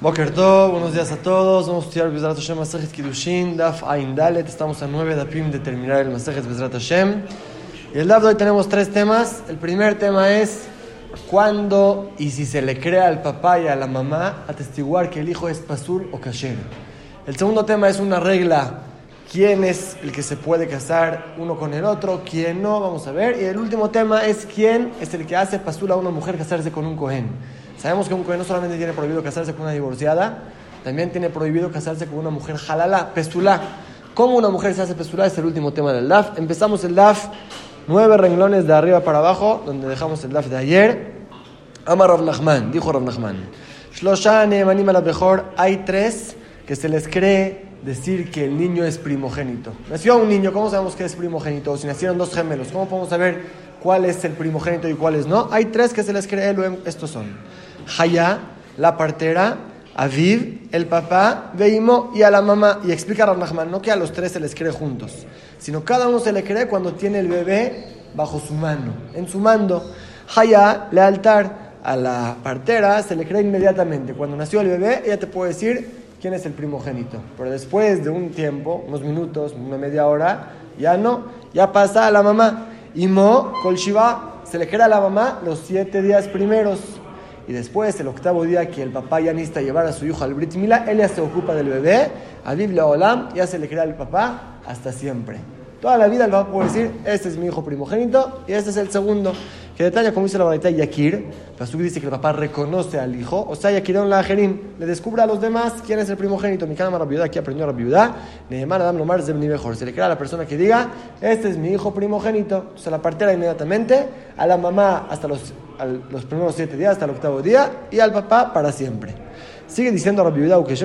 Boker Tov, buenos días a todos. Vamos a estudiar Bezrat Hashem Masejet Kiddushin, Daf Ain Dalet. Estamos a nueve dapim de terminar el Masejet Bezrat Hashem. Y el Daf de hoy tenemos tres temas. El primer tema es cuándo y si se le crea al papá y a la mamá atestiguar que el hijo es pasul o kasher. El segundo tema es una regla. ¿Quién es el que se puede casar uno con el otro? ¿Quién no? Vamos a ver. Y el último tema es quién es el que hace pasul a una mujer casarse con un cohen. Sabemos que un cohen no solamente tiene prohibido casarse con una divorciada, también tiene prohibido casarse con una mujer halala, pestulá. ¿Cómo una mujer se hace pestulá? Es el último tema del DAF. Empezamos el DAF, nueve renglones de arriba para abajo, donde dejamos el DAF de ayer. Amar Rav Nachman, dijo Rav Nachman. mejor, hay tres que se les cree decir que el niño es primogénito. Nació un niño, ¿cómo sabemos que es primogénito? Si nacieron dos gemelos, ¿cómo podemos saber cuál es el primogénito y cuál es no? Hay tres que se les cree, estos son. Haya, la partera, Aviv, el papá, Veimo y a la mamá. Y explica Rav Nachman, no que a los tres se les cree juntos, sino cada uno se le cree cuando tiene el bebé bajo su mano, en su mando. Haya, lealtar a la partera, se le cree inmediatamente. Cuando nació el bebé, ella te puede decir quién es el primogénito. Pero después de un tiempo, unos minutos, una media hora, ya no, ya pasa a la mamá. Y Mo, se le cree a la mamá los siete días primeros. Y después, el octavo día que el papá ya necesita llevar a su hijo al Brit Mila, él ya se ocupa del bebé, a Biblia Olam, ya se le crea al papá hasta siempre. Toda la vida el papá puede decir, este es mi hijo primogénito y este es el segundo. Que detalla, como dice la barrita Yakir, Pasuk dice que el papá reconoce al hijo, o sea, Yakirón la Jerim, le descubre a los demás quién es el primogénito. Mi cara viuda, aquí aprendió la viuda, Nehemar Adam Lomar Zebni mejor. Se le crea a la persona que diga, este es mi hijo primogénito. Se la partera inmediatamente, a la mamá hasta los los primeros siete días hasta el octavo día y al papá para siempre. Sigue diciendo Rabbi Yehuda que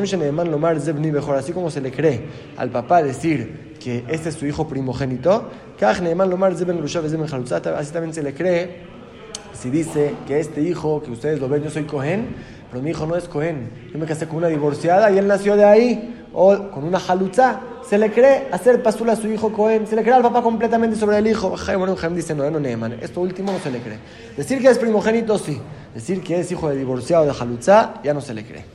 Lomar Zebni mejor, así como se le cree al papá decir que este es su hijo primogénito, Lomar así también se le cree si dice que este hijo, que ustedes lo ven, yo soy Cohen, pero mi hijo no es Cohen. Yo me casé con una divorciada y él nació de ahí, o con una jalutza se le cree hacer pasula a su hijo Cohen, se le cree al papá completamente sobre el hijo. Jaime dice, no, no, Neeman, esto último no se le cree. Decir que es primogénito, sí. Decir que es hijo de divorciado de Jalutza, ya no se le cree.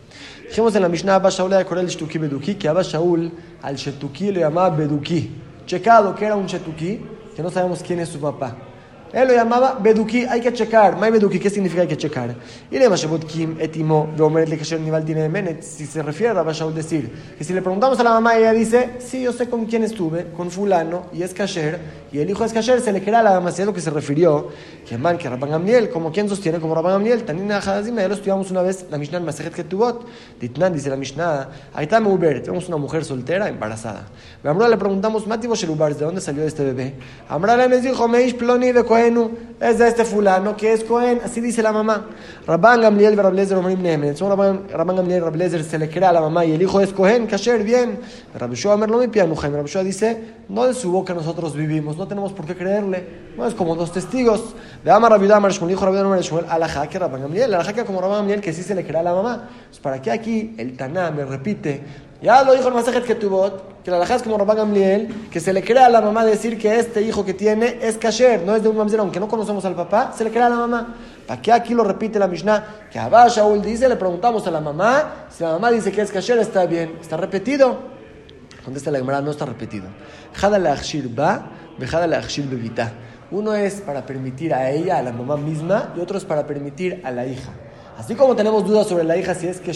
Dijimos en la Mishnah, Abba Shaul de Corel Shtuki Beduki, que Abba Shaul al Shetuki le llamaba Beduki. Checado que era un Shetuki, que no sabemos quién es su papá. Él lo llamaba Beduki, hay que checar. May Beduki, ¿qué significa hay que checar? Y le Kim etimo nivel Si se refiere a Rabashaul decir que si le preguntamos a la mamá, ella dice, sí, yo sé con quién estuve, con fulano, y es kasher, y el hijo es kasher, se le queda a la mamá, si es lo que se refirió, que man, que Rabban Gamliel, como quien sostiene, como Rabban Gamliel, Tanina Hadazima, ya lo estudiamos una vez, la Mishnah Masejet Ketubot, Ditnan, dice la Mishnah, ahí está Uber, tenemos una mujer soltera, embarazada. A le preguntamos, Mati Shelubar, ¿de dónde salió este bebé? Amra le dijo, Meish Ploni de es de este fulano que es Cohen, así dice la mamá. Rabban Gamliel Rablezer Omarim Nehmen. Rabban Gamliel Rablezer se le crea a la mamá y el hijo es Cohen, Kasher, bien. Rabishua Merlo mi pianujem. Rabishua dice, no de su boca nosotros vivimos, no tenemos por qué creerle. No es como dos testigos. De Amar Rabbi Damar Shmuel, hijo Rabbi Damar Shmuel, Alajá que Rabban Gamliel. Alajá que como Rabban Gamliel que sí se le crea a la mamá. Pues para qué aquí el Taná me repite ya lo dijo el Masajet Ketubot, que la alajá como Rabban Gamliel, que se le crea a la mamá decir que este hijo que tiene es kasher, no es de un mamzer, aunque no conocemos al papá, se le crea a la mamá. ¿Para qué aquí lo repite la Mishnah? Que Abba Shaul dice, le preguntamos a la mamá, si la mamá dice que es kasher, está bien, está repetido. Contesta la Gemara, no está repetido. ba, bevita. Uno es para permitir a ella, a la mamá misma, y otro es para permitir a la hija. Así como tenemos dudas sobre la hija si es que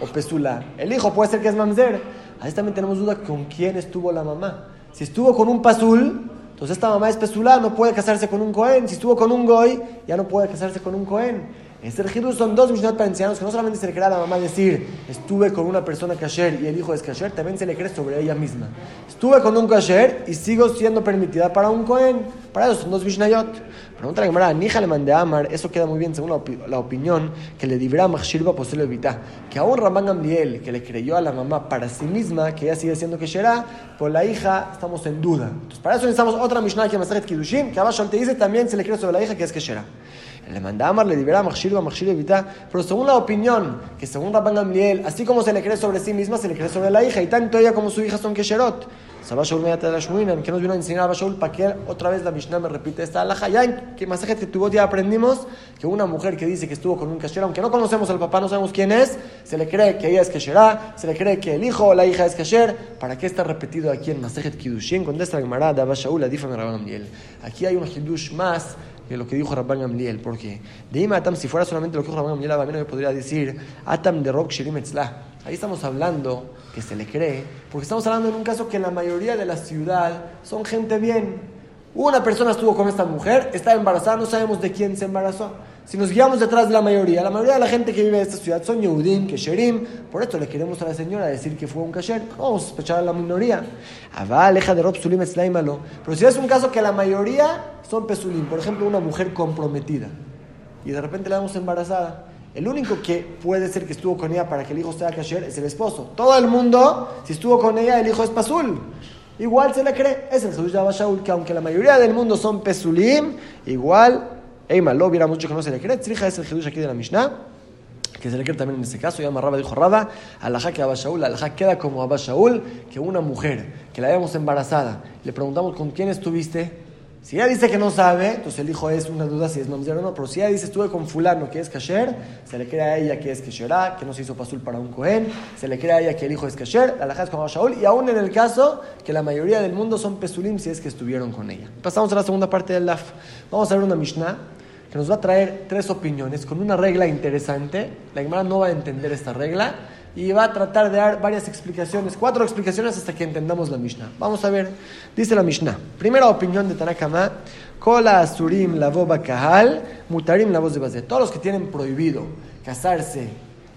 o pesula. El hijo puede ser que es mamzer. Ahí también tenemos duda con quién estuvo la mamá. Si estuvo con un pasul, entonces esta mamá es pesula, no puede casarse con un cohen. Si estuvo con un goy, ya no puede casarse con un cohen. Este Jidus son dos Mishnot ancianos que no solamente se le cree a la mamá decir estuve con una persona kasher y el hijo es kasher, también se le cree sobre ella misma. Estuve con un kasher y sigo siendo permitida para un cohen. Para eso son dos Mishnayot. Pregunta la Gemara, Nija le mandé a Amar, eso queda muy bien según la, opinión que le dibra Machshirba Poselo Evita, que a un Ramán Gamliel que le creyó a la mamá para sí misma, que ella sigue siendo Kesherá, por la hija estamos en duda. Entonces para eso necesitamos otra Mishnah que Masajet Kidushim, que Abba te dice también se le cree sobre la hija que es Kesherá. Le mandamos, le libera Machshir, Machshir evita. Pero según la opinión, que según Rabban Gamliel, así como se le cree sobre sí misma, se le cree sobre la hija, y tanto ella como su hija son Kesherot. La Shmuinan, que nos vino a enseñar a Shaul para que otra vez la Mishnah me repite esta alhaja. Ya en que Masajet tuvo ya aprendimos que una mujer que dice que estuvo con un kasher, aunque no conocemos al papá, no sabemos quién es, se le cree que ella es kasherá, se le cree que el hijo o la hija es kasher. ¿Para qué está repetido aquí en Masajet Kiddushin? Contesta la Gemara de Abba Shaul, la difa Gamliel. Aquí hay un Hiddush más que lo que dijo Rabban Gamliel. porque De Ima Atam, si fuera solamente lo que dijo Rabban Gamliel, a mí no me podría decir Atam de Rock Shirim Ahí estamos hablando que se le cree, porque estamos hablando en un caso que la mayoría de la ciudad son gente bien. Una persona estuvo con esta mujer, está embarazada, no sabemos de quién se embarazó. Si nos guiamos detrás de la mayoría, la mayoría de la gente que vive en esta ciudad son Yehudim, Kesherim, por esto le queremos a la señora decir que fue un Kasher. No vamos a sospechar a la minoría. Ava, aleja de Rob Sulim Pero si es un caso que la mayoría son Pesulim, por ejemplo, una mujer comprometida, y de repente la vemos embarazada, el único que puede ser que estuvo con ella para que el hijo sea kasher es el esposo. Todo el mundo, si estuvo con ella, el hijo es pasul. Igual se le cree. Es el Shaul, que aunque la mayoría del mundo son pesulim, igual, Eyma lo hubiera mucho que no se le cree. Tzrija es el Jedush aquí de la Mishnah, que se le cree también en ese caso. Llama Rabba, dijo Rabba, alajá que Abba Shaul, alajá queda como Abba Shaul, que una mujer que la habíamos embarazada, le preguntamos con quién estuviste si ella dice que no sabe, entonces el hijo es una duda si es mamzer o no. Pero si ella dice estuve con fulano que es kasher, se le cree a ella que es kasherá, que no se hizo pasul para un cohen, se le cree a ella que el hijo es kasher, la es como Shaul, y aún en el caso que la mayoría del mundo son pesulim si es que estuvieron con ella. Pasamos a la segunda parte del laf. Vamos a ver una mishnah que nos va a traer tres opiniones con una regla interesante. La Gemara no va a entender esta regla y va a tratar de dar varias explicaciones, cuatro explicaciones hasta que entendamos la Mishnah. Vamos a ver, dice la Mishnah. Primera opinión de Tanakama, Kola Asurim Lavoba Kahal, Mutarim la voz de Bazé. Todos los que tienen prohibido casarse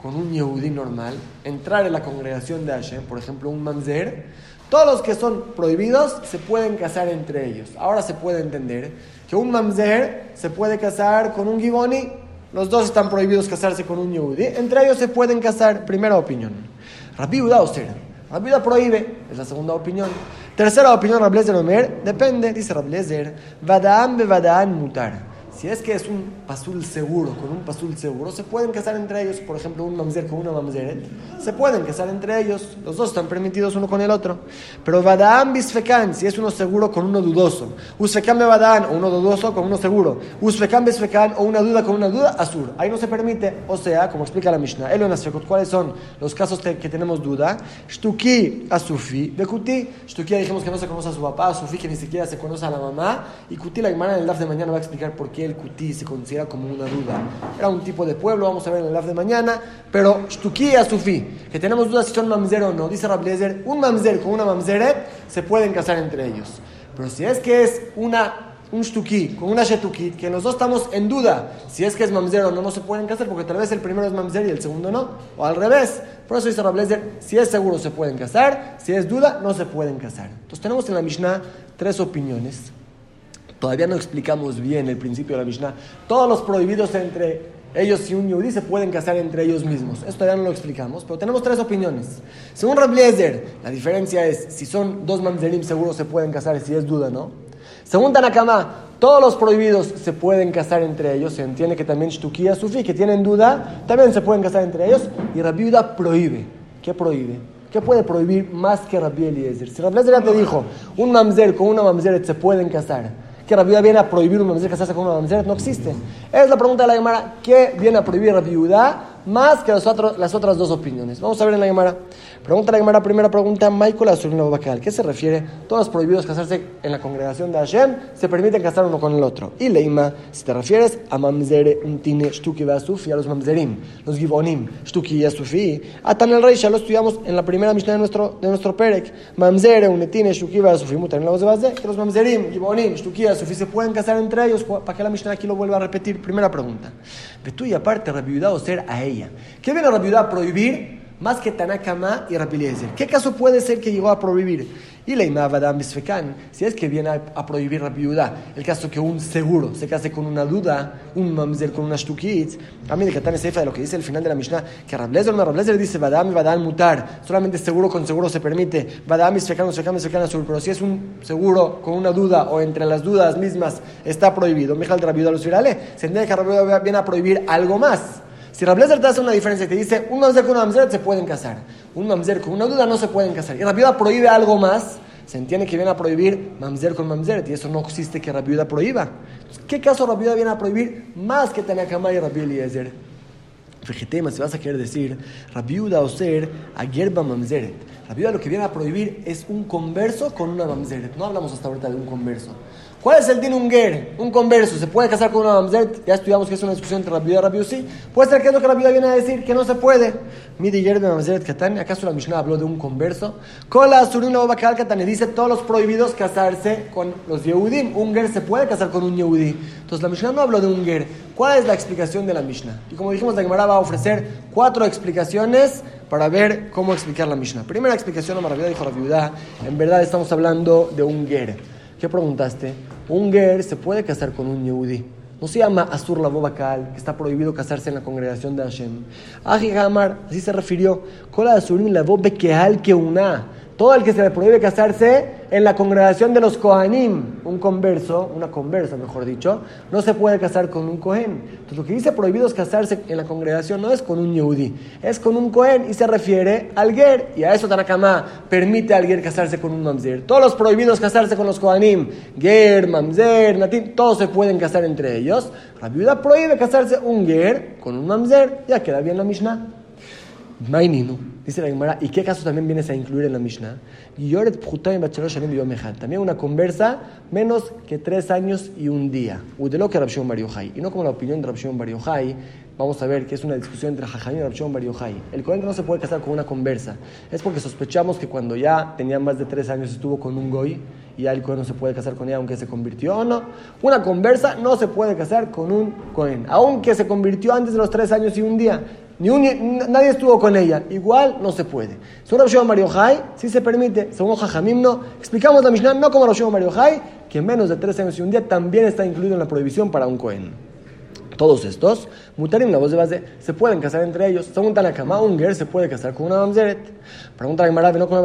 con un Yehudí normal, entrar en la congregación de Hashem, por ejemplo, un Mamzer, todos los que son prohibidos se pueden casar entre ellos. Ahora se puede entender que un Mamzer se puede casar con un Giboni los dos están prohibidos casarse con un yehudi. Entre ellos se pueden casar. Primera opinión. Rabbi Uda o ser. Rabbi prohíbe. Es la segunda opinión. Tercera opinión, Rablezer Omer. Depende, dice Rablezer. Vadaan be mutar. Si es que es un pasul seguro, con un pasul seguro, se pueden casar entre ellos, por ejemplo, un mamzer con una mamzeret, se pueden casar entre ellos, los dos están permitidos uno con el otro. Pero vadaan bisfekan, si es uno seguro con uno dudoso, usfekan vadaan, o uno dudoso con uno seguro, usfekan bisfekan, o una duda con una duda, azur. Ahí no se permite, o sea, como explica la Mishnah, Elo ¿cuáles son los casos que tenemos duda? Shtuki asufi, bekuti, shtuki dijimos que no se conoce a su papá, asufi que ni siquiera se conoce a la mamá, y kuti la hermana en el DAF de mañana va a explicar por qué el Kutí se considera como una duda. Era un tipo de pueblo, vamos a ver en el live de mañana, pero Shtuki y Asufi, que tenemos dudas si son mamzer o no, dice Rablezer, un mamzer con una mamzeret se pueden casar entre ellos. Pero si es que es una un shtuki con una shetuki, que los dos estamos en duda si es que es mamzer o no, no se pueden casar porque tal vez el primero es mamzer y el segundo no, o al revés. Por eso dice Rablezer, si es seguro se pueden casar, si es duda no se pueden casar. Entonces tenemos en la Mishnah tres opiniones. Todavía no explicamos bien el principio de la Mishnah. Todos los prohibidos entre ellos y un yudí se pueden casar entre ellos mismos. Esto todavía no lo explicamos, pero tenemos tres opiniones. Según Rabbi la diferencia es si son dos mamzerim seguro se pueden casar, si es duda, ¿no? Según Tanakama, todos los prohibidos se pueden casar entre ellos. Se entiende que también Shtukia Sufi, que tienen duda, también se pueden casar entre ellos. Y Rabbi prohíbe. ¿Qué prohíbe? ¿Qué puede prohibir más que Rabbi Eliezer? Si Rabbi Eliezer te dijo, un mamzer con una mamzeret se pueden casar que Rabbi viene a prohibir un mamzer casarse con una mamzer, no existe. Es la pregunta de la Gemara, ¿qué viene a prohibir Rabbi más que las, las otras dos opiniones? Vamos a ver en la Gemara. Pregunta la Gemara, primera pregunta, Michael Azulino Bacal. ¿Qué se refiere? Todos prohibidos casarse en la congregación de Hashem, se permiten casar uno con el otro. Y Leima, si te refieres a Mamzere, Untine, Shtuki, Basufi, a los Mamzerim, los Gibonim, Shtuki y Asufi, Atan el Rey, ya lo estudiamos en la primera misión de nuestro, de nuestro Perek. Mamzere, Unetine, Shtuki, Basufi, Mutan, la voz de que los Mamzerim, Gibonim, Shtuki y Asufi se pueden casar entre ellos. ¿Para que la misión aquí lo vuelva a repetir? Primera pregunta. De tú y aparte, Rabiudá o ser a ¿Qué viene Rabiudá a prohibir? más que Tanakama y Rabbi Eliezer. ¿Qué caso puede ser que llegó a prohibir? Y la Imavadam Bisfekan, si es que viene a, prohibir la viuda, el caso que un seguro se case con una duda, un mamzer con una shtukitz, a mí de Katane Seifa de lo que dice el final de la Mishnah, que Rablezer no Rablezer dice Vadam y Vadam mutar, solamente seguro con seguro se permite, Vadam Bisfekan, Bisfekan, Bisfekan azul, pero si es un seguro con una duda o entre las dudas mismas está prohibido, Mijal de la viuda virale, se entiende que Rablezer viene a prohibir algo más. Si Rablezer te hace una diferencia y te dice un mamzer con una mamzer se pueden casar, un mamzer con una duda no se pueden casar, y la viuda prohíbe algo más, se entiende que viene a prohibir mamzer con mamzer, y eso no existe que la viuda prohíba. ¿Qué caso la viuda viene a prohibir más que Tanakama y Rabbi Eliezer? Vegetema, si vas a querer decir, Rabiuda o ser, yerba mamzeret. La viuda lo que viene a prohibir es un converso con una mamzeret. No hablamos hasta ahorita de un converso. ¿Cuál es el din un ger? Un converso. ¿Se puede casar con una mamzeret? Ya estudiamos que es una discusión entre Rabbi y Rabbi sí. Puede ser que es lo que Rabbi viene a decir, que no se puede. Midi yer de mamzeret katani. ¿Acaso la Mishnah habló de un converso? Con la surina obakal katani dice todos los prohibidos casarse con los yehudim. Un ger se puede casar con un yehudí. Entonces la Mishnah no habló de un ger. ¿Cuál es la explicación de la Mishnah? Y como dijimos, la Gemara va a ofrecer cuatro explicaciones para ver cómo explicar la Mishnah. Primera explicación, la maravilla dijo la viuda, en verdad estamos hablando de un ger. ¿Qué preguntaste? Un ger se puede casar con un yehudi. No se llama Asur la Bobakal, que está prohibido casarse en la congregación de Hashem. Aji Hamar, así se refirió. Kola Asurim la que una. Todo el que se le prohíbe casarse en la congregación de los Kohanim, un converso, una conversa mejor dicho, no se puede casar con un Kohen. Entonces lo que dice prohibido es casarse en la congregación no es con un Yehudi, es con un Kohen y se refiere al Ger. Y a eso Tanakama permite al Ger casarse con un Mamzer. Todos los prohibidos casarse con los Kohanim, Ger, Mamzer, Natim, todos se pueden casar entre ellos. La viuda prohíbe casarse un Ger con un Mamzer, ya queda bien la Mishnah. Maininu, dice la Gemara, ¿y qué caso también vienes a incluir en la Mishnah? También una conversa menos que tres años y un día. Y no como la opinión de Rabshon Bar vamos a ver que es una discusión entre Jajam y Rabshon Bar El Cohen no se puede casar con una conversa. Es porque sospechamos que cuando ya tenía más de tres años estuvo con un goy y ya el Cohen no se puede casar con ella aunque se convirtió o no. Una conversa no se puede casar con un Cohen, aunque se convirtió antes de los tres años y un día. Ni nadie estuvo con ella. Igual no se puede. Según Rabbi Mario Jai, sí se permite. Según Jajamim, no. Explicamos la Mishnah, no como Rabbi Mario Jai, que menos de tres años y un día también está incluido en la prohibición para un Cohen. Todos estos, Mutarim, la voz de base, se pueden casar entre ellos. Según Tanakama, un ger se puede casar con una mamzeret. Pregunta a Gemara, no con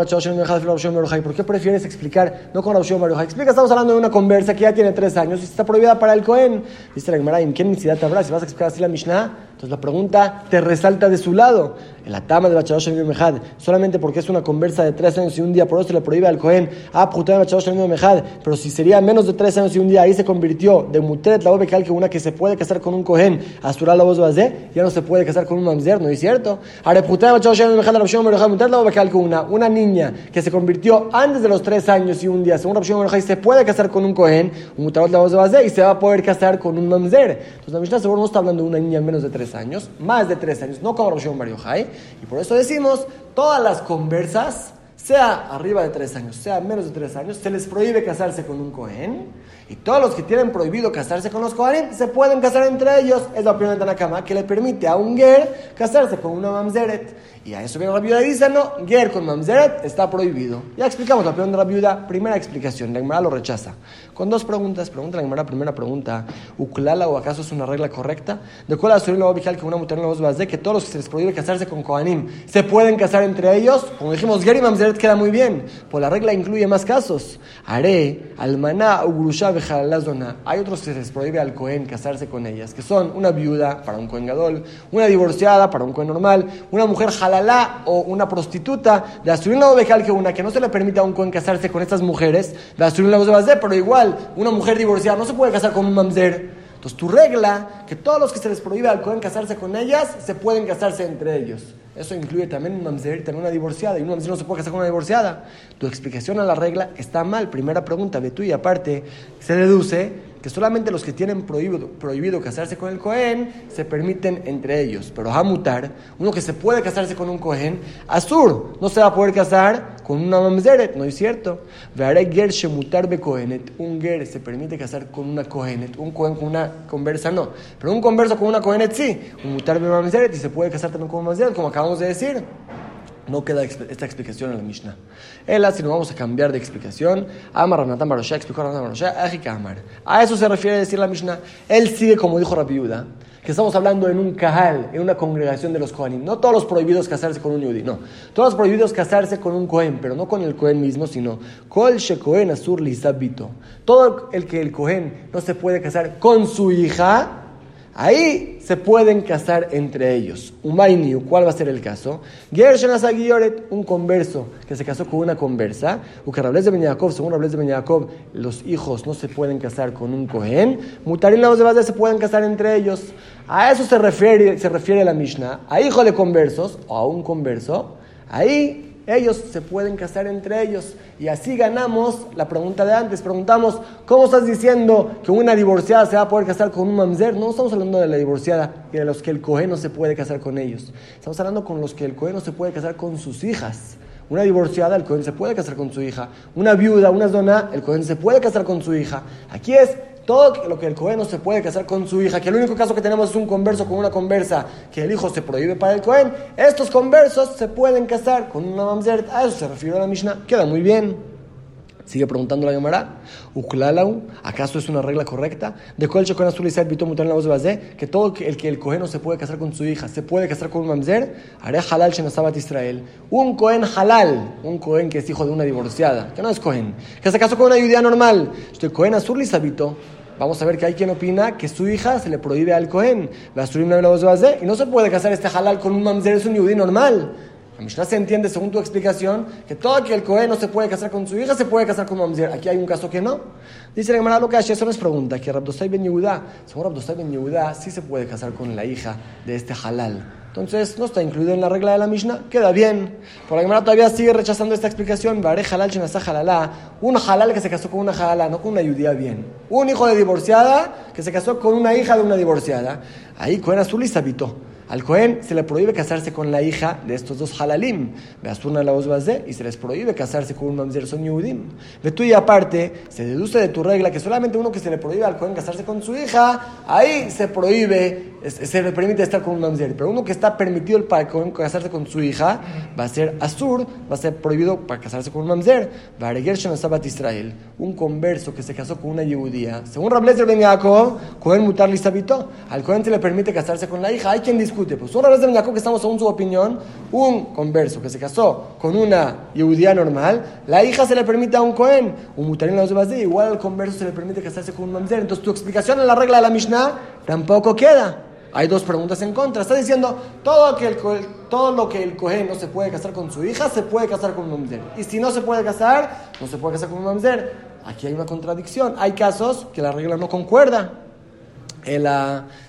¿por qué prefieres explicar no con Rabshon Baruchai? Explica, estamos hablando de una conversa que ya tiene tres años y está prohibida para el Cohen. Dice la Gemara, ¿en qué necesidad habrá? Si vas a explicar así la Mishnah, entonces la pregunta te resalta de su lado. En la tama de Bachadosh Mejad, solamente porque es una conversa de tres años y un día, por eso se le prohíbe al Cohen. Ah, Bachadosh Mejad, pero si sería menos de tres años y un día, ahí se convirtió de Muteret la voz que una que se puede casar con un Cohen, Asturar la voz de ya no se puede casar con un mamzer, ¿no es cierto? Ahora, puta Bachadosh Mejad, Muteret la voz una, una niña que se convirtió antes de los tres años y un día, según Rabshon se puede casar con un Cohen, un la voz de y se va a poder casar con un mamzer. Entonces la Mishnah seguro no está hablando de una niña menos de tres años, más de tres años, no como Roshon Bar Y por eso decimos, todas las conversas, sea arriba de tres años, sea menos de tres años, se les prohíbe casarse con un Cohen. Y todos los que tienen prohibido casarse con los Kohanim se pueden casar entre ellos. Es la opinión de Tanakama que le permite a un Ger casarse con una Mamzeret. Y a eso viene la viuda y dice, no, Ger con Mamzeret está prohibido. Ya explicamos la opinión de la viuda, primera explicación, la Gemara lo rechaza. Con dos preguntas, pregunta la Gemara, primera pregunta, ¿Uklala o acaso es una regla correcta? ¿De cuál es la vigilar que una mujer no los a que todos los que se les prohíbe casarse con Kohanim se pueden casar entre ellos? Como dijimos, Ger y Mamzeret queda muy bien, pues la regla incluye más casos. Haré, Almaná, Ugrusha, zona. Hay otros que se les prohíbe al Cohen casarse con ellas, que son una viuda para un Cohen Gadol, una divorciada para un Cohen normal, una mujer jalalá o una prostituta, de Asurin la Ovejal que una que no se le permite a un Cohen casarse con estas mujeres, de Asurin la pero igual una mujer divorciada no se puede casar con un mamzer. Entonces tu regla, que todos los que se les prohíbe al Cohen casarse con ellas, se pueden casarse entre ellos. Eso incluye también un mamzer también una divorciada. Y un mamzer no se puede casar con una divorciada. Tu explicación a la regla está mal. Primera pregunta de tú y aparte se deduce que solamente los que tienen prohibido, prohibido casarse con el Cohen se permiten entre ellos. Pero Hamutar, uno que se puede casarse con un Cohen, Azur, no se va a poder casar con una mamzeret, ¿no es cierto? Veré ger shemutar be un ger se permite casar con una Kohenet, un Cohen con una conversa no. Pero un converso con una Kohenet sí, un mutar be mamzeret y se puede casar también con mamzeret, como acabamos de decir. No queda esta explicación en la Mishnah. Ela, si nos vamos a cambiar de explicación, Amar Ranatán Baroshá, explicó Ranatán Baroshá. A eso se refiere decir la Mishnah. Él sigue, como dijo Rabiuda, que estamos hablando en un kahal, en una congregación de los Kohanim. No todos los prohibidos casarse con un yudí, no. Todos los prohibidos casarse con un Kohen, pero no con el Kohen mismo, sino Kol Shekohen Asur Lizabito. Todo el que el Kohen no se puede casar con su hija, Ahí se pueden casar entre ellos. Umayniu, ¿cuál va a ser el caso? Gershon Asagioret, un converso que se casó con una conversa. Ukarables de Ben según Rables de Ben los hijos no se pueden casar con un Cohen. Mutarin los de se pueden casar entre ellos. A eso se refiere, se refiere la Mishnah. A hijo de conversos o a un converso. Ahí ellos se pueden casar entre ellos. Y así ganamos la pregunta de antes. Preguntamos, ¿cómo estás diciendo que una divorciada se va a poder casar con un mamzer? No estamos hablando de la divorciada y de los que el cohen no se puede casar con ellos. Estamos hablando con los que el cohen no se puede casar con sus hijas. Una divorciada, el cohen se puede casar con su hija. Una viuda, una zona, el cohen se puede casar con su hija. Aquí es todo lo que el Cohen no se puede casar con su hija, que el único caso que tenemos es un converso con una conversa, que el hijo se prohíbe para el Cohen, estos conversos se pueden casar con una mamzeret. A eso se refiere la Mishnah. Queda muy bien. Sigue preguntando la Gemara, ¿acaso es una regla correcta? De cuál Shekon Azul y Bito Mutar la voz de que todo el que el Cohen no se puede casar con su hija, se puede casar con un mamzer, haré halal shenasabat Israel. Un Cohen halal, un Cohen que es hijo de una divorciada, que no es Cohen, que se casó con una judía normal. Este Cohen Azul y Sabito, Vamos a ver que hay quien opina que su hija se le prohíbe al Cohen. Y no se puede casar este halal con un mamzer, es un judío normal. La Mishnah se entiende, según tu explicación, que todo aquel Cohen no se puede casar con su hija, se puede casar con Mamzer. Aquí hay un caso que no. Dice la Gemara lo que eso nos pregunta, que Rabdosai ben Yehuda, según Rabdosai ben Yehuda, sí se puede casar con la hija de este halal. Entonces, no está incluido en la regla de la Mishnah, queda bien. Por la Gemara todavía sigue rechazando esta explicación. Un halal que se casó con una halala, no con una judía bien. Un hijo de divorciada que se casó con una hija de una divorciada. Ahí Cohen Azul y habitó. Al Cohen se le prohíbe casarse con la hija de estos dos halalim, Beasturna la y se les prohíbe casarse con un mamzer son yudim. De tú y aparte, se deduce de tu regla que solamente uno que se le prohíbe al Cohen casarse con su hija, ahí se prohíbe, se le permite estar con un mamzer. Pero uno que está permitido el para Cohen casarse con su hija, va a ser asur, va a ser prohibido para casarse con un mamzer. Israel, un converso que se casó con una yehudía. Según Rablezer Ben Yaakov, Cohen mutar lisabito, al Cohen se le permite casarse con la hija. Hay quien discute pues una vez de que estamos según su opinión, un converso que se casó con una judía normal, la hija se le permite a un Cohen, un mutarín la igual al converso se le permite casarse con un mamzer. Entonces tu explicación en la regla de la Mishnah tampoco queda. Hay dos preguntas en contra. Está diciendo todo, que el, todo lo que el Cohen no se puede casar con su hija, se puede casar con un mamzer. Y si no se puede casar, no se puede casar con un mamzer. Aquí hay una contradicción. Hay casos que la regla no concuerda. El,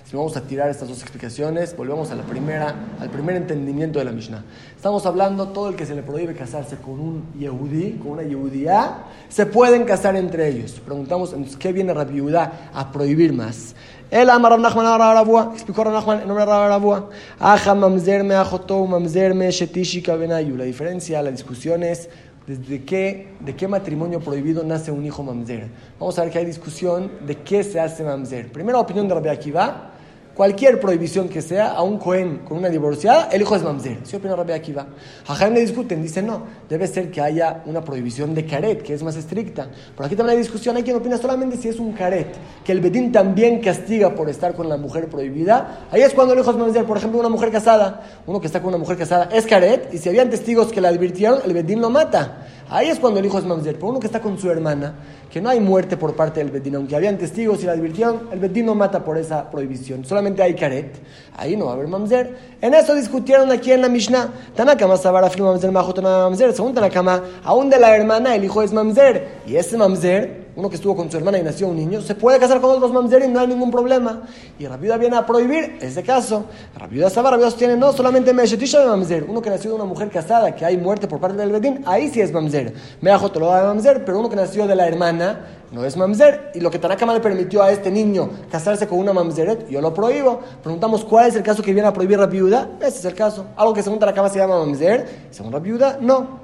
si vamos a tirar estas dos explicaciones, volvemos a la primera, al primer entendimiento de la Mishnah. Estamos hablando todo el que se le prohíbe casarse con un yehudí, con una yehudía, se pueden casar entre ellos. Preguntamos, ¿qué viene Rabbi a prohibir más? El amar Nachman Rabua, explicó Nachman en nombre de Rabua. Aja ajotou. La diferencia, la discusión es desde qué, de qué matrimonio prohibido nace un hijo mamzer. Vamos a ver que hay discusión de qué se hace mamzer. Primera opinión de Rabbi Akiva, cualquier prohibición que sea a un Cohen con una divorciada, el hijo es mamzer. ¿Sí opina Rabbi Akiva? Jajaim le discuten, dicen no, debe ser que haya una prohibición de caret, que es más estricta. Por aquí también hay discusión, hay quien opina solamente si es un caret, que el bedín también castiga por estar con la mujer prohibida. Ahí es cuando el hijo es mamzer. Por ejemplo, una mujer casada, uno que está con una mujer casada es caret, y si habían testigos que la advirtieron, el bedín lo mata. Ahí es cuando el hijo es mamzer. Pero uno que está con su hermana, que no hay muerte por parte del bedín, aunque habían testigos y la advirtieron, el bedín no mata por esa prohibición. Solamente hay caret. Ahí no va a haber mamzer. En eso discutieron aquí en la Mishnah. Tanakama sabara mamzer mamzer. Según Tanakama, aún de la hermana el hijo es mamzer. Y ese mamzer uno que estuvo con su hermana y nació un niño, se puede casar con otros mamzerim, no hay ningún problema. Y Rabiuda viene a prohibir ese caso. Rabiuda Sabah, Rabiuda tiene no solamente Meshetisha de mamzer, uno que nació de una mujer casada, que hay muerte por parte del bedín, ahí sí es mamzer. Meajo lo de mamzer, pero uno que nació de la hermana no es mamzer. Y lo que Tanakama le permitió a este niño casarse con una mamzeret, yo lo prohíbo. Preguntamos cuál es el caso que viene a prohibir Rabiuda, ese es el caso. Algo que según Tanakama se llama mamzer, según Rabiuda, no.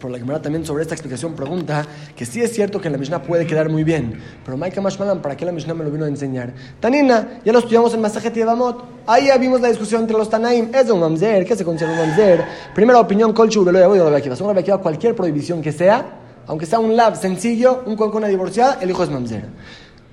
Por la Gemara también sobre esta explicación pregunta que sí es cierto que la Mishnah puede quedar muy bien, pero Maika Mashmalan, ¿para qué la Mishnah me lo vino a enseñar? Tanina, ya lo estudiamos en Masajet y Evamot. Ahí ya vimos la discusión entre los Tanaim. ¿Es un mamzer? ¿Qué se considera un mamzer? Primera opinión, Kolchu, Velo, Yaboy, Rabiakiva. Según Rabiakiva, cualquier prohibición que sea, aunque sea un lab sencillo, un con una divorciada, el hijo es mamzer.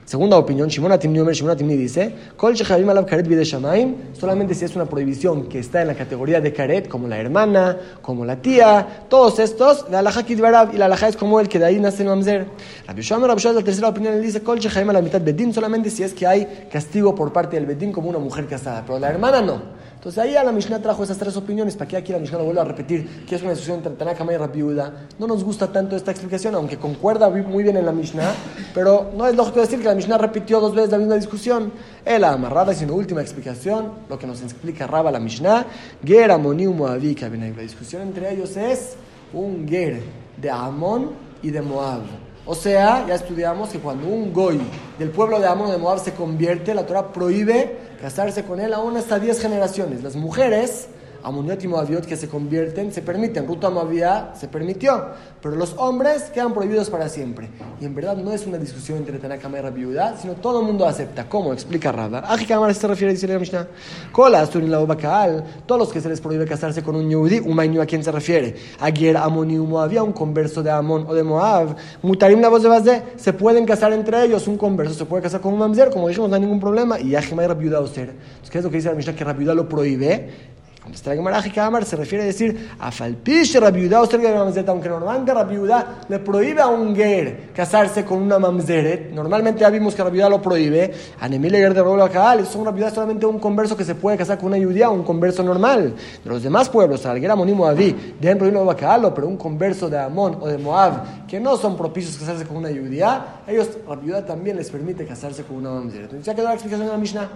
Segunda opinión, Shimon Atimni Omer, Shimon Atimni dice, Kol alav karet bide solamente si es una prohibición que está en la categoría de karet, como la hermana, como la tía, todos estos, la alhaja kidvarab, y la alhaja es como el que de ahí nace el mamzer. Rabbi Shama, Rabbi la tercera opinión, él dice, Kol la mitad bedin, solamente si es que hay castigo por parte del bedin como una mujer casada, pero la hermana no. Entonces ahí a la Mishnah trajo esas tres opiniones, para que aquí la Mishnah lo vuelva a repetir, que es una discusión entre Tanakama y Rabiuda. No nos gusta tanto esta explicación, aunque concuerda muy bien en la Mishnah, pero no es lógico decir que la Mishnah repitió dos veces la misma discusión. Él amarrada, sino última explicación, lo que nos explica Raba la Mishnah, Ger Amoniu Moavi La discusión entre ellos es un Ger de Amon y de Moab. O sea, ya estudiamos que cuando un goy del pueblo de Amon de Moab se convierte, la Torah prohíbe casarse con él aún hasta 10 generaciones. Las mujeres Amoniot y Moabiot que se convierten, se permiten. Ruta Moabía se permitió, pero los hombres quedan prohibidos para siempre. Y en verdad no es una discusión entre Tanakama y Rabiudá, sino todo el mundo acepta. ¿Cómo? Explica Rabba. ¿A qué se refiere? Dice la Mishnah. Kola, Asturin, la Kaal, todos los que se les prohíbe casarse con un Yehudi, un ¿a quién se refiere? A Ger, Amon y un converso de Amon o de Moab. Mutarim, la voz de Bazde, se pueden casar entre ellos. Un converso se puede casar con un Mamzer, como dijimos, no hay ningún problema. Y Yahima y Rabiudá o ser. ¿qué es lo que dice la Mishnah? Que Rabiudá lo prohíbe Contesta la Amar se refiere a decir a Falpish Rabiudá o Mamzeret, aunque normalmente Rabiudá le prohíbe a un ger casarse con una mamzeret. Normalmente ya vimos que Rabiudá lo prohíbe. Anemile Ger de Rolo Akal, es un Rabiudá solamente un converso que se puede casar con una judía, un converso normal. De los demás pueblos, Alguera Monim Moabí, deben prohibirlo Bakalo, pero un converso de Amón o de Moab que no son propicios casarse con una judía, ellos Rabiudá también les permite casarse con una mamzeret. Entonces ya quedó la explicación de la Mishnah.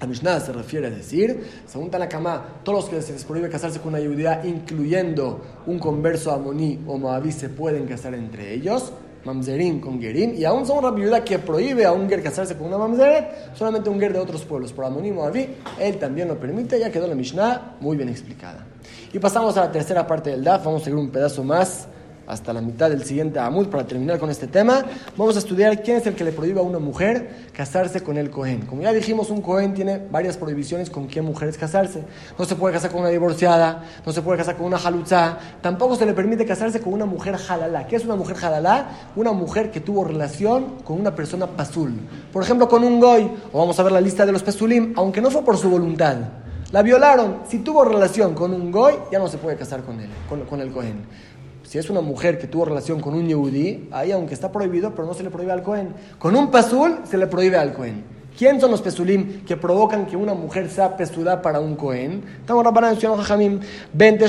La Mishnah se refiere a decir, según Tanakama, todos los que se les prohíbe casarse con una judía, incluyendo un converso amoní o moabí, se pueden casar entre ellos, mamzerín con gerim, y aún son una viuda que prohíbe a un ger casarse con una mamzeret, solamente un ger de otros pueblos, por amoní moabí, él también lo permite, ya quedó la Mishnah muy bien explicada. Y pasamos a la tercera parte del DAF, vamos a seguir un pedazo más hasta la mitad del siguiente Amud para terminar con este tema. Vamos a estudiar quién es el que le prohíbe a una mujer casarse con el Cohen. Como ya dijimos, un Cohen tiene varias prohibiciones con qué mujeres casarse. No se puede casar con una divorciada, no se puede casar con una halutza, tampoco se le permite casarse con una mujer halalá. ¿Qué es una mujer halalá? Una mujer que tuvo relación con una persona pasul. Por ejemplo, con un goy, o vamos a ver la lista de los pesulim, aunque no fue por su voluntad. La violaron. Si tuvo relación con un goy, ya no se puede casar con él, con el Cohen. Si es una mujer que tuvo relación con un yehudí, ahí aunque está prohibido, pero no se le prohíbe al Cohen. Con un pasul se le prohíbe al Cohen. ¿Quién son los pesulim que provocan que una mujer sea pesuda para un Cohen? Estamos en Jajamim, 20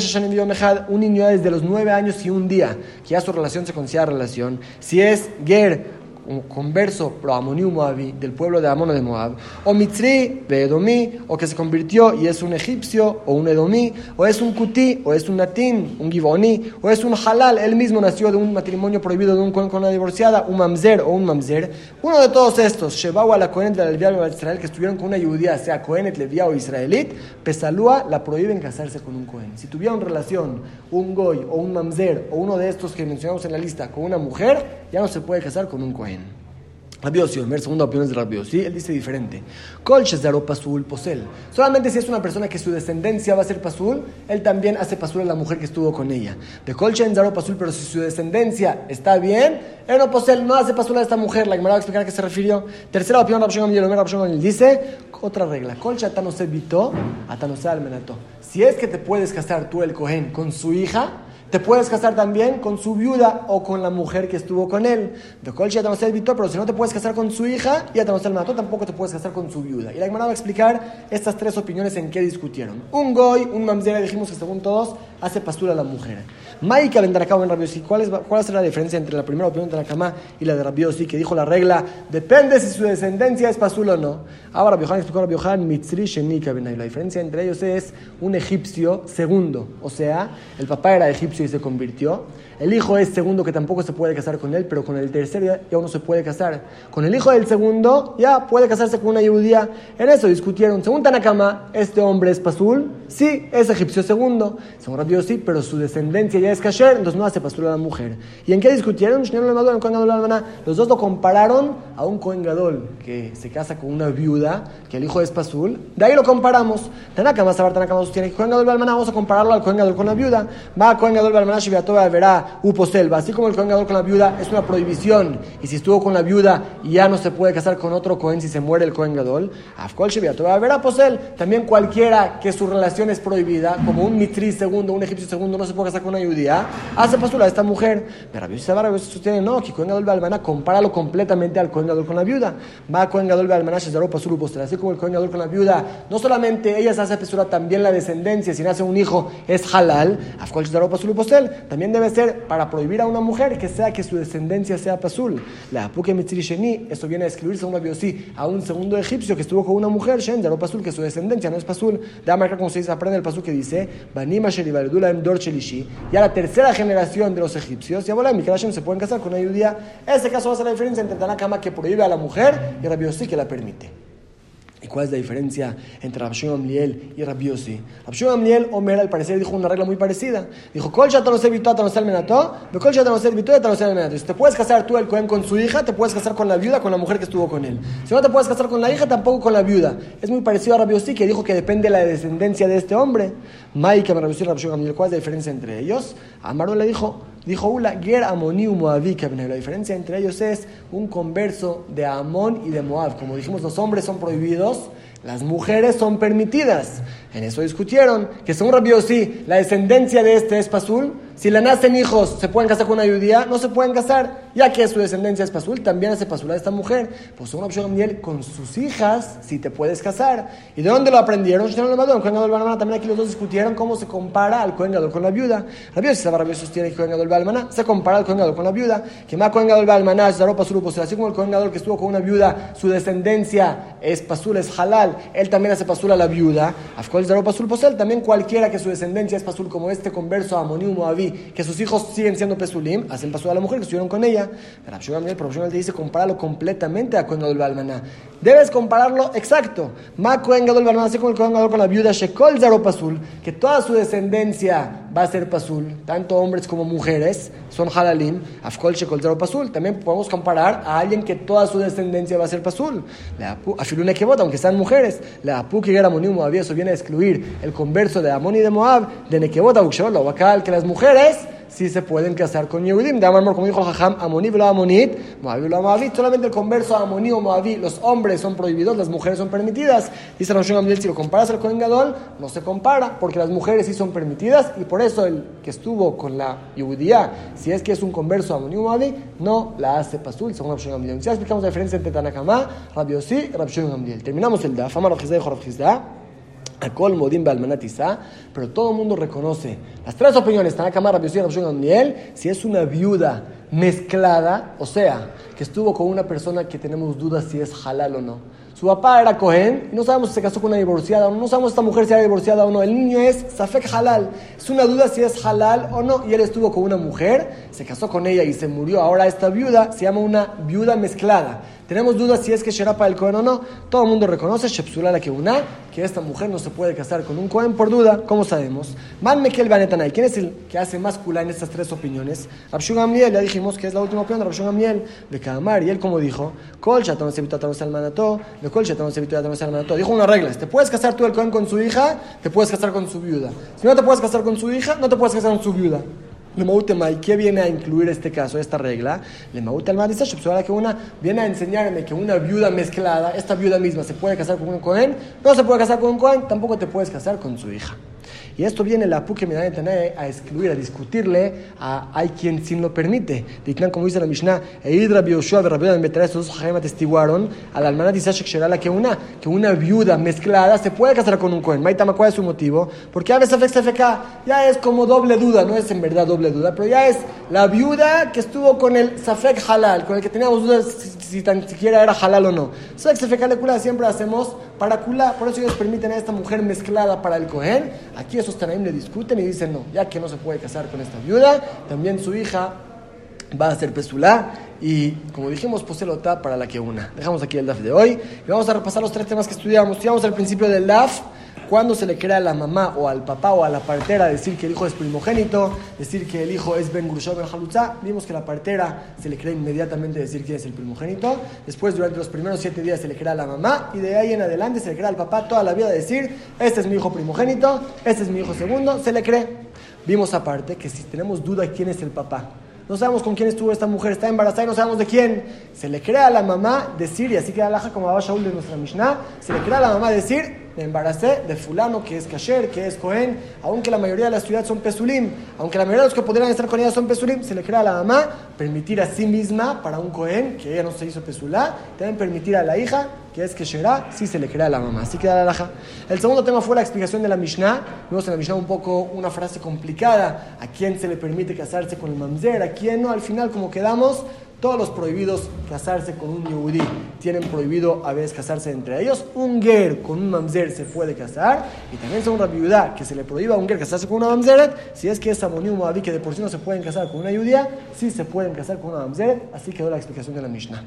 un niño desde los 9 años y un día, que ya su relación se considera relación. Si es Ger, un converso pro Amoniu Moabi del pueblo de Amón de Moab, o Mitzri de Edomí, o que se convirtió y es un egipcio, o un Edomí, o es un Kutí, o es un Natín, un Givoní, o es un Halal, él mismo nació de un matrimonio prohibido de un con una divorciada, un Mamzer o un Mamzer. Uno de todos estos, Shebau a la Cohenet de la Israel, que estuvieron con una judía, sea Cohenet, Levia o Israelit, Pesalúa la prohíben casarse con un Cohen. Si tuvieron relación un Goy o un Mamzer o uno de estos que mencionamos en la lista con una mujer, ya no se puede casar con un Cohen. Rabbi Yossi, segunda opinión de Rabbi Yossi, él dice diferente. Kol pasul posel. Solamente si es una persona que su descendencia va a ser pasul, él también hace pasul a la mujer que estuvo con ella. De kol zaro pasul, pero si su descendencia está bien, él no posel, no hace pasul a esta mujer. La que me va a explicar a qué se refirió. Tercera opinión, Rabbi Shimon dice, otra regla. Kol se evitó, atanose almenato. Si es que te puedes casar tú el cohen con su hija, te puedes casar también con su viuda o con la mujer que estuvo con él. De pero si no te puedes casar con su hija y el mató, tampoco te puedes casar con su viuda. Y la Gemara va a explicar estas tres opiniones en qué discutieron. Un goy, un mamzera, dijimos que según todos hace pastura a la mujer. Maika en Rabiosi. ¿Cuál es, ¿Cuál es la diferencia entre la primera opinión de la cama y la de Rabiosi? Que dijo la regla, depende si su descendencia es pasul o no. Ahora Rabiohan explicó a Rabiohan, Mitzri Shenika La diferencia entre ellos es un egipcio segundo. O sea, el papá era egipcio y se convirtió. El hijo es segundo que tampoco se puede casar con él, pero con el tercero ya, ya uno se puede casar. Con el hijo del segundo ya puede casarse con una judía. En eso discutieron. Según Tanakama, este hombre es pasul. Sí, es egipcio segundo. Según Rabbi sí, pero su descendencia ya es kasher, entonces no hace pasul a la mujer. ¿Y en qué discutieron? Los dos lo compararon a un Kohen Gadol que se casa con una viuda, que el hijo es pasul. De ahí lo comparamos. Tanakama, saber Tanakama sostiene que Kohen Gadol vamos a compararlo al Kohen Gadol con la viuda. Va Kohen Gadol Balmaná, Shiviatoba verá uposelva. Así como el Cohen con la viuda es una prohibición, y si estuvo con la viuda y ya no se puede casar con otro Cohen si se muere el Cohen Gadol, Afkol a verá posel. También cualquiera que su relación es prohibida, como un mitri segundo, un egipcio segundo, no se puede casar con una judía, hace pasula a esta mujer. Pero Rabbi sostiene, no, que Cohen Gadol Balmaná, compáralo completamente al Cohen Gadol con la viuda. Va Cohen Gadol Balmaná, Shezaro Pasul uposel. Así como el Cohen Gadol con la viuda, no solamente ella se hace pesura, también la descendencia, si nace un hijo, es halal. Afkol Shezaro Pasul uposel. También debe ser para prohibir a una mujer que sea que su descendencia sea pasul. La apuke mitzri esto viene a escribirse a una biosí, a un segundo egipcio que estuvo con una mujer, shen, pasul, que su descendencia no es pasul. De marca como se dice, aprende el pasul que dice, banima sherivaledula em dor chelishi. Ya la tercera generación de los egipcios, ya volá, Mikra se pueden casar con una judía. En este caso va a ser la diferencia entre Tanakama que prohíbe a la mujer y Rabbi que la permite. ¿Y cuál es la diferencia entre Rabshon Amliel y Rabbi Yossi? Rabshon Amliel, Omer, al parecer, dijo una regla muy parecida. Dijo, Kol no Vitó, Atanosel Menató, Kol Shatanosel Vitó, Atanosel Menató. Si te puedes casar tú, el Cohen, con su hija, te puedes casar con la viuda, con la mujer que estuvo con él. Si no te puedes casar con la hija, tampoco con la viuda. Es muy parecido a Rabbi Yossi, que dijo que depende de la descendencia de este hombre. Maika, Rabbi Yossi y Rabshon Amliel, ¿cuál es la diferencia entre ellos? Amaro le dijo, Dijo Ula, Ger Amoniu Moaví, La diferencia entre ellos es un converso de Amón y de Moab. Como dijimos, los hombres son prohibidos, las mujeres son permitidas. En eso discutieron que según Rabbi sí, la descendencia de este es pasul. Si le nacen hijos, ¿se pueden casar con una judía? No se pueden casar, ya que su descendencia es pasul. También hace pasul a esta mujer. Pues según Rabbi Miel, con sus hijas, si te puedes casar. ¿Y de dónde lo aprendieron? También aquí los dos discutieron cómo se compara al Cohen con la viuda. Rabbi Rabbi sostiene que Cohen Gadol se compara al Cohen con la viuda. Que más Cohen Gadol Balmaná, pasul, así como el Cohen que estuvo con una viuda, su descendencia es pasul, es halal. Él también hace pasul a la viuda. Pasul Posel, también cualquiera que su descendencia es Pasul, como este converso Amoniu Moabí, que sus hijos siguen siendo Pesulim, hacen Pasul a la mujer que estuvieron con ella. Pero el profesional te dice, compáralo completamente a Cohen Gadol Balmaná. Debes compararlo exacto. Ma Cohen Gadol Balmaná, así como el Cohen Gadol con la viuda Shekol Zaro Pasul, que toda su descendencia va a ser Pasul, tanto hombres como mujeres, son Halalim, Afkol Shekol Zaro Pasul. También podemos comparar a alguien que toda su descendencia va a ser Pasul. Afilune Kebot, aunque sean mujeres. La Apu que era Amoniu Moabí, eso viene a excluir el converso de Amón y de Moab, de Nekebot, Abukshabot, la Wakal, que las mujeres sí se pueden casar con Yehudim. De Amor, como dijo Jajam, Amoní velo Amonit, Moabí velo Moabit. Solamente el converso Amoní o Moabí, los hombres son prohibidos, las mujeres son permitidas. Dice Rosh Gamliel, si lo comparas al Kohen Gadol, no se compara, porque las mujeres sí son permitidas y por eso el que estuvo con la Yehudía, si es que es un converso Amoní o Moabí, no la hace pasul, según Rosh Gamliel. Ya explicamos la diferencia entre Tanakama, Rabbi Yossi y Rabbi Gamliel. Terminamos el Daf, Amar Rabbi Jizda a Kol Modim pero todo el mundo reconoce las tres opiniones, Rabbi Yossi, Rabbi si es una viuda mezclada, o sea, que estuvo con una persona que tenemos dudas si es halal o no. Su papá era Cohen, y no sabemos si se casó con una divorciada o no, no sabemos si esta mujer si era divorciada o no. El niño es Safek Halal. Es una duda si es halal o no. Y él estuvo con una mujer, se casó con ella y se murió. Ahora esta viuda se llama una viuda mezclada. Tenemos dudas si es que Sherapa el Cohen o no. Todo el mundo reconoce, Shepsula la que una, que esta mujer no se puede casar con un Cohen por duda. ¿Cómo sabemos? Man Mekel Banetanay. ¿Quién es el que hace más culá en estas tres opiniones? Rabshun Amiel, ya dijimos que es la última opinión de Rabshun Amiel, de Kamar. Y él, como dijo, Kol Shatón se invitó a Salmanato, de Kol Shatón se invitó a Salmanato. Dijo una regla: te puedes casar tú el Cohen con su hija, te puedes casar con su viuda. Si no te puedes casar con su hija, no te puedes casar con su viuda. ¿Y qué viene a incluir este caso, esta regla? Le que una viene a enseñarme que una viuda mezclada, esta viuda misma, se puede casar con un Cohen, no se puede casar con un Cohen, tampoco te puedes casar con su hija. Y esto viene la me da a excluir, a discutirle a hay quien sin lo permite. como dice la Mishnah, Eid Rabbi Yoshua Rabbi estos dos atestiguaron a la hermana de que una, que una viuda mezclada se puede casar con un Cohen. Maitama, ¿cuál es su motivo? Porque a veces FK ya es como doble duda, no es en verdad doble duda, pero ya es la viuda que estuvo con el Safek Halal, con el que teníamos dudas si, tan siquiera era halal o no. Safek Safek siempre hacemos para Kulá. Por eso ellos permiten a esta mujer mezclada para el Cohen. Aquí esos Tanaim le discuten y dicen no, ya que no se puede casar con esta viuda, también su hija va a ser Pesulá y como dijimos, poselota para la que una. Dejamos aquí el DAF de hoy y vamos a repasar los tres temas que estudiamos. Estudiamos al principio del DAF cuando se le crea a la mamá o al papá o a la partera decir que el hijo es primogénito, decir que el hijo es Ben Grushav Ben Halutza, vimos que la partera se le crea inmediatamente decir quién es el primogénito. Después, durante los primeros siete días, se le crea a la mamá y de ahí en adelante se le crea al papá toda la vida decir: Este es mi hijo primogénito, este es mi hijo segundo, se le cree. Vimos aparte que si tenemos duda quién es el papá, no sabemos con quién estuvo esta mujer, está embarazada y no sabemos de quién. Se le crea a la mamá decir, y así queda la como Abba Shaul de nuestra Mishnah, se le crea a la mamá decir, me embaracé de fulano que es kasher, que es Cohen, aunque la mayoría de las ciudades son pesulim, aunque la mayoría de los que podrían estar con ella son pesulim, se le crea a la mamá permitir a sí misma para un Cohen, que ella no se hizo pesulá, también permitir a la hija que es que Sherá, sí se le crea a la mamá. Así queda la laja. El segundo tema fue la explicación de la Mishnah. Vimos en la Mishnah un poco una frase complicada. ¿A quién se le permite casarse con el mamzer? ¿A quién no? Al final, como quedamos, todos los prohibidos casarse con un yudí tienen prohibido a veces casarse entre ellos. Un ger con un mamzer se puede casar. Y también la viuda que se le prohíba a un ger casarse con una mamzeret. Si es que es amoní moabí que de por sí no se pueden casar con una judía, sí se pueden casar con una mamzeret. Así quedó la explicación de la Mishnah.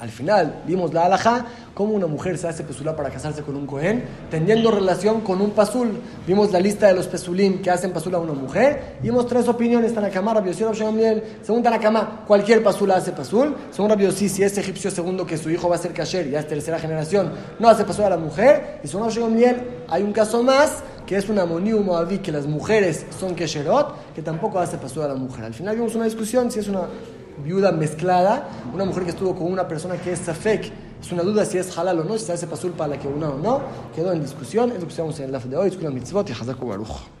Al final vimos la alhaja, cómo una mujer se hace pesulá para casarse con un cohen, teniendo relación con un pasul. Vimos la lista de los pesulim que hacen pasul a una mujer. Vimos tres opiniones, Tanakama, Yossi, Rabbi Según Tanakama, cualquier pasul hace pasul. Según Rabbi Yossi, si es egipcio segundo que su hijo va a ser kasher, ya es tercera generación, no hace pasul a la mujer. Y según Rabbi hay un caso más, que es un amonium moabí, que las mujeres son kesherot, que tampoco hace pasul a la mujer. Al final vimos una discusión si es una viuda mezclada, una mujer que estuvo con una persona que es safek, es una duda si es halal o no, si se hace pasul para la que una o no, quedó en discusión, es lo que en el de hoy, es una mitzvot y hazaku baruch.